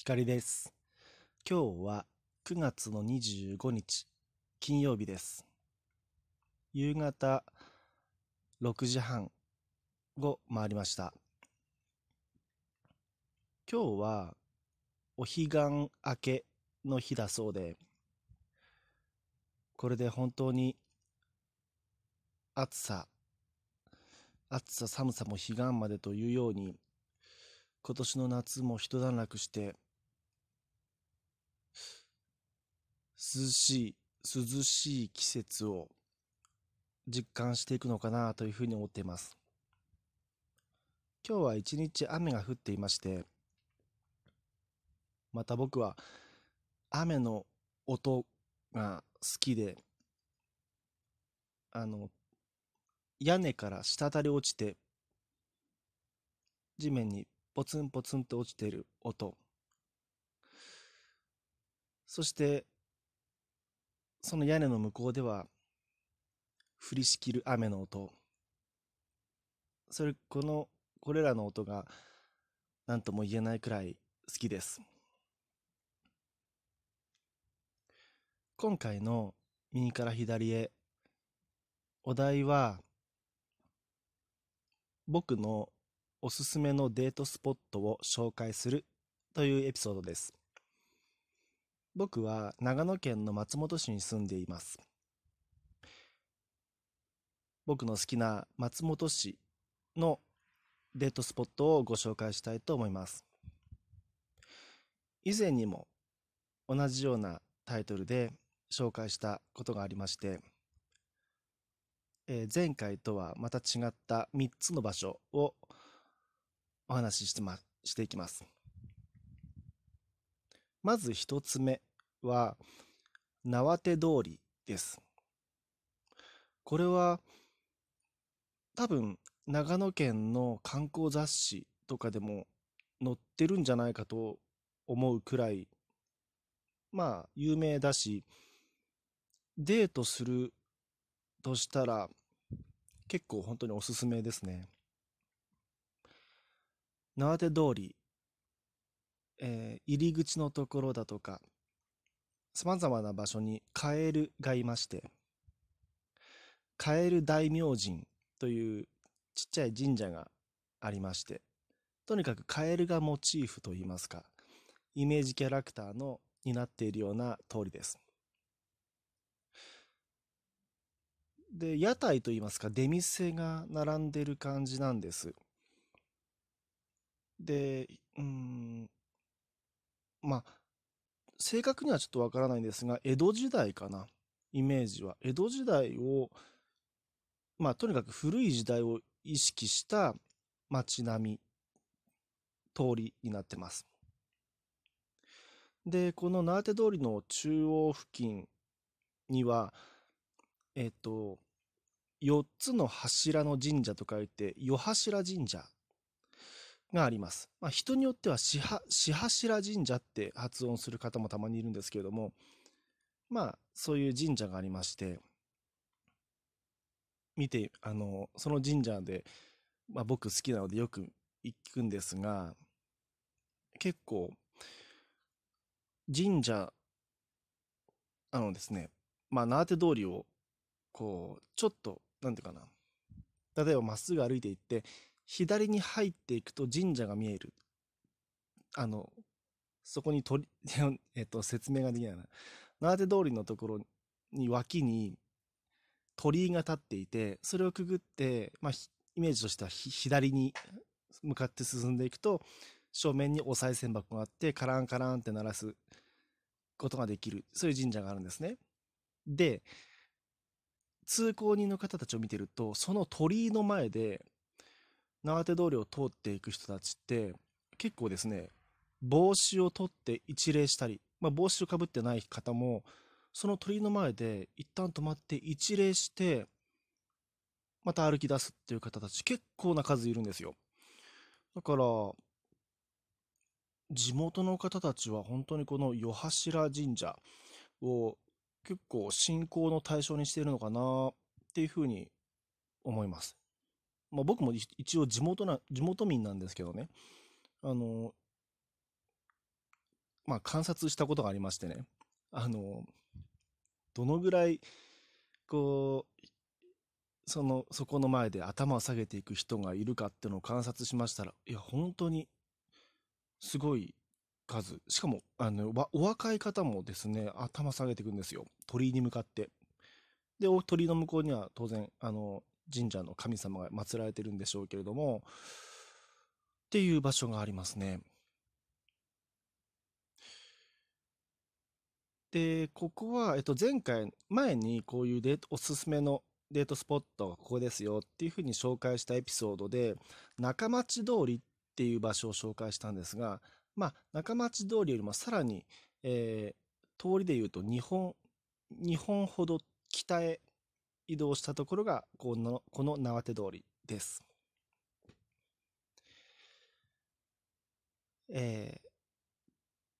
光です。今日は9月の25日、金曜日です。夕方6時半を回りました。今日はお彼岸明けの日だそうで、これで本当に暑さ、暑さ寒さも彼岸までというように、今年の夏も一段落して涼しい、涼しい季節を実感していくのかなというふうに思っています。今日は一日雨が降っていまして、また僕は雨の音が好きで、あの、屋根から滴り落ちて、地面にポツンポツンと落ちている音。そして、その屋根の向こうでは、降りしきる雨の音。それ、この、これらの音が、何とも言えないくらい好きです。今回の右から左へ、お題は、僕のおすすめのデートスポットを紹介するというエピソードです。僕は長野県の松本市に住んでいます。僕の好きな松本市のデートスポットをご紹介したいと思います。以前にも同じようなタイトルで紹介したことがありまして、えー、前回とはまた違った3つの場所をお話しして,、ま、していきます。まず1つ目は、縄手通りです。これは、多分、長野県の観光雑誌とかでも載ってるんじゃないかと思うくらい、まあ、有名だし、デートするとしたら、結構本当におすすめですね。縄手通り、えー、入り口のところだとか、様々な場所にカエルがいまして、カエル大明神というちっちゃい神社がありまして、とにかくカエルがモチーフといいますか、イメージキャラクターのになっているような通りです。で、屋台といいますか、出店が並んでる感じなんです。で、うん、まあ、正確にはちょっとわからないんですが、江戸時代かな、イメージは。江戸時代を、まあ、とにかく古い時代を意識した街並み、通りになってます。で、この縄手通りの中央付近には、えっ、と、4つの柱の神社と書いて、夜柱神社があります。まあ、人によっては四柱神社って発音する方もたまにいるんですけれども、まあ、そういう神社がありまして、見て、あの、その神社で、まあ、僕好きなのでよく行くんですが、結構、神社、あのですね、まあ、縄手通りを、こう、ちょっと、なんていうかな、例えばまっすぐ歩いていって、左に入っていくと神社が見える。あの、そこに鳥、えっと、説明ができないな。縄手通りのところに脇に鳥居が立っていて、それをくぐって、まあ、イメージとしては左に向かって進んでいくと、正面にお賽銭箱があって、カランカランって鳴らすことができる、そういう神社があるんですね。で、通行人の方たちを見てると、その鳥居の前で、縄手通りを通っていく人たちって結構ですね帽子を取って一礼したり、まあ、帽子をかぶってない方もその鳥居の前で一旦止まって一礼してまた歩き出すっていう方たち結構な数いるんですよ。だから地元の方たちは本当にこの夜柱神社を結構信仰の対象にしているのかなっていうふうに思います。まあ、僕も一応地元な、地元民なんですけどね、あの、まあ、観察したことがありましてね、あの、どのぐらい、こう、その、そこの前で頭を下げていく人がいるかっていうのを観察しましたら、いや、本当に、すごい数。しかも、あの、お若い方もですね、頭下げていくんですよ。鳥居に向かって。で、鳥居の向こうには当然、あの、神社の神様が祀られてるんでしょうけれども、っていう場所がありますね。で、ここは、えっと、前回、前にこういうデート、おすすめのデートスポットがここですよっていうふうに紹介したエピソードで、中町通りっていう場所を紹介したんですが、まあ、中町通りよりもさらに、えー、通りで言うと2本、2本ほど北へ移動したところが、この、この縄手通りです。えー、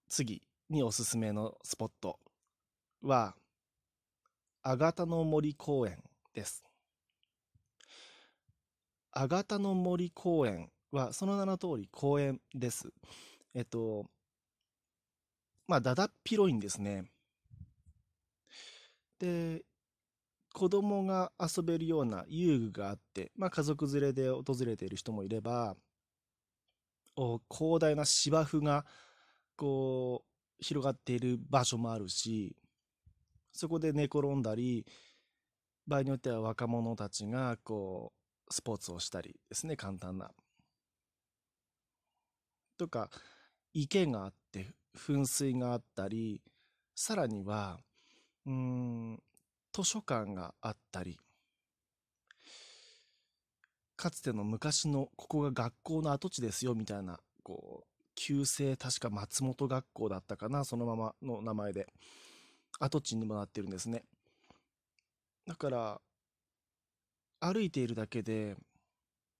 次におすすめのスポットは、あがたの森公園です。あがたの森公園は、その名の通り公園です。えっと、まあ、だだっ広いんですね。で、子供が遊べるような遊具があって、まあ、家族連れで訪れている人もいれば、広大な芝生がこう広がっている場所もあるしそこで寝転んだり場合によっては若者たちがこうスポーツをしたりですね簡単な。とか池があって噴水があったりさらにはうん図書館があったりかつての昔のここが学校の跡地ですよみたいな、こう、旧制確か松本学校だったかな、そのままの名前で。跡地にもなってるんですね。だから、歩いているだけで、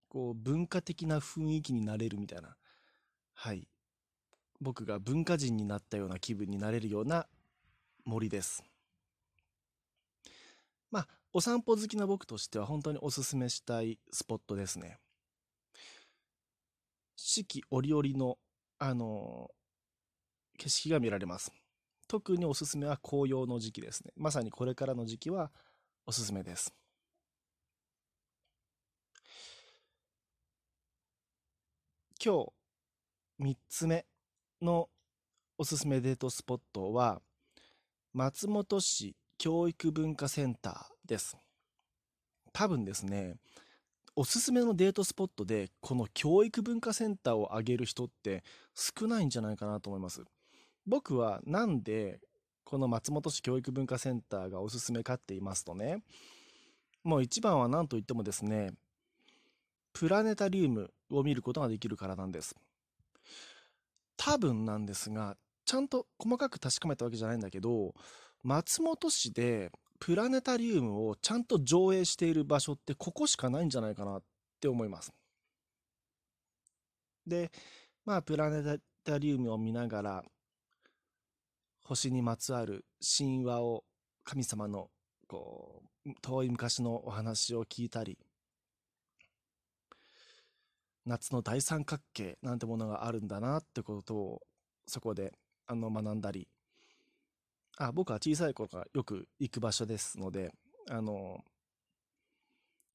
こう、文化的な雰囲気になれるみたいな。はい。僕が文化人になったような気分になれるような森です。まあ、お散歩好きな僕としては本当におすすめしたいスポットですね。四季折々の、あのー、景色が見られます。特におすすめは紅葉の時期ですね。まさにこれからの時期はおすすめです。今日3つ目のおすすめデートスポットは松本市教育文化センターです。多分ですね、おすすめのデートスポットでこの教育文化センターを挙げる人って少ないんじゃないかなと思います。僕はなんでこの松本市教育文化センターがおすすめかって言いますとね、もう一番は何と言ってもですね、プラネタリウムを見ることができるからなんです。多分なんですが、ちゃんと細かく確かめたわけじゃないんだけど、松本市でプラネタリウムをちゃんと上映している場所ってここしかないんじゃないかなって思います。で、まあ、プラネタリウムを見ながら、星にまつわる神話を、神様の、こう、遠い昔のお話を聞いたり、夏の大三角形なんてものがあるんだなってことを、そこで、あの、学んだり、あ僕は小さい頃からよく行く場所ですので、あの、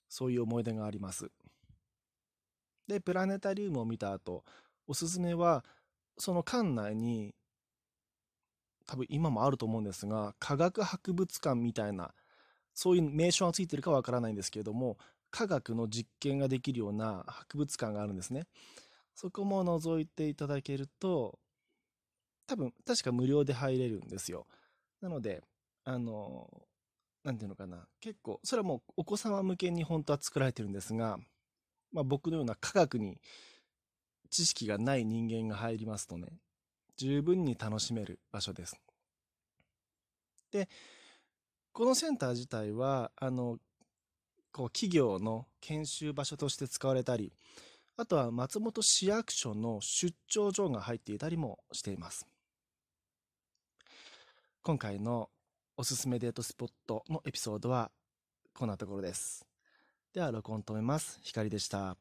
そういう思い出があります。で、プラネタリウムを見た後、おすすめは、その館内に、多分今もあると思うんですが、科学博物館みたいな、そういう名称がついてるかわからないんですけれども、科学の実験ができるような博物館があるんですね。そこも覗いていただけると、多分、確か無料で入れるんですよ。なので、あの、なんていうのかな、結構、それはもうお子様向けに本当は作られてるんですが、まあ、僕のような科学に知識がない人間が入りますとね、十分に楽しめる場所です。で、このセンター自体は、あの、こう企業の研修場所として使われたり、あとは松本市役所の出張所が入っていたりもしています。今回のおすすめデートスポットのエピソードはこんなところです。では録音止めます。光でした。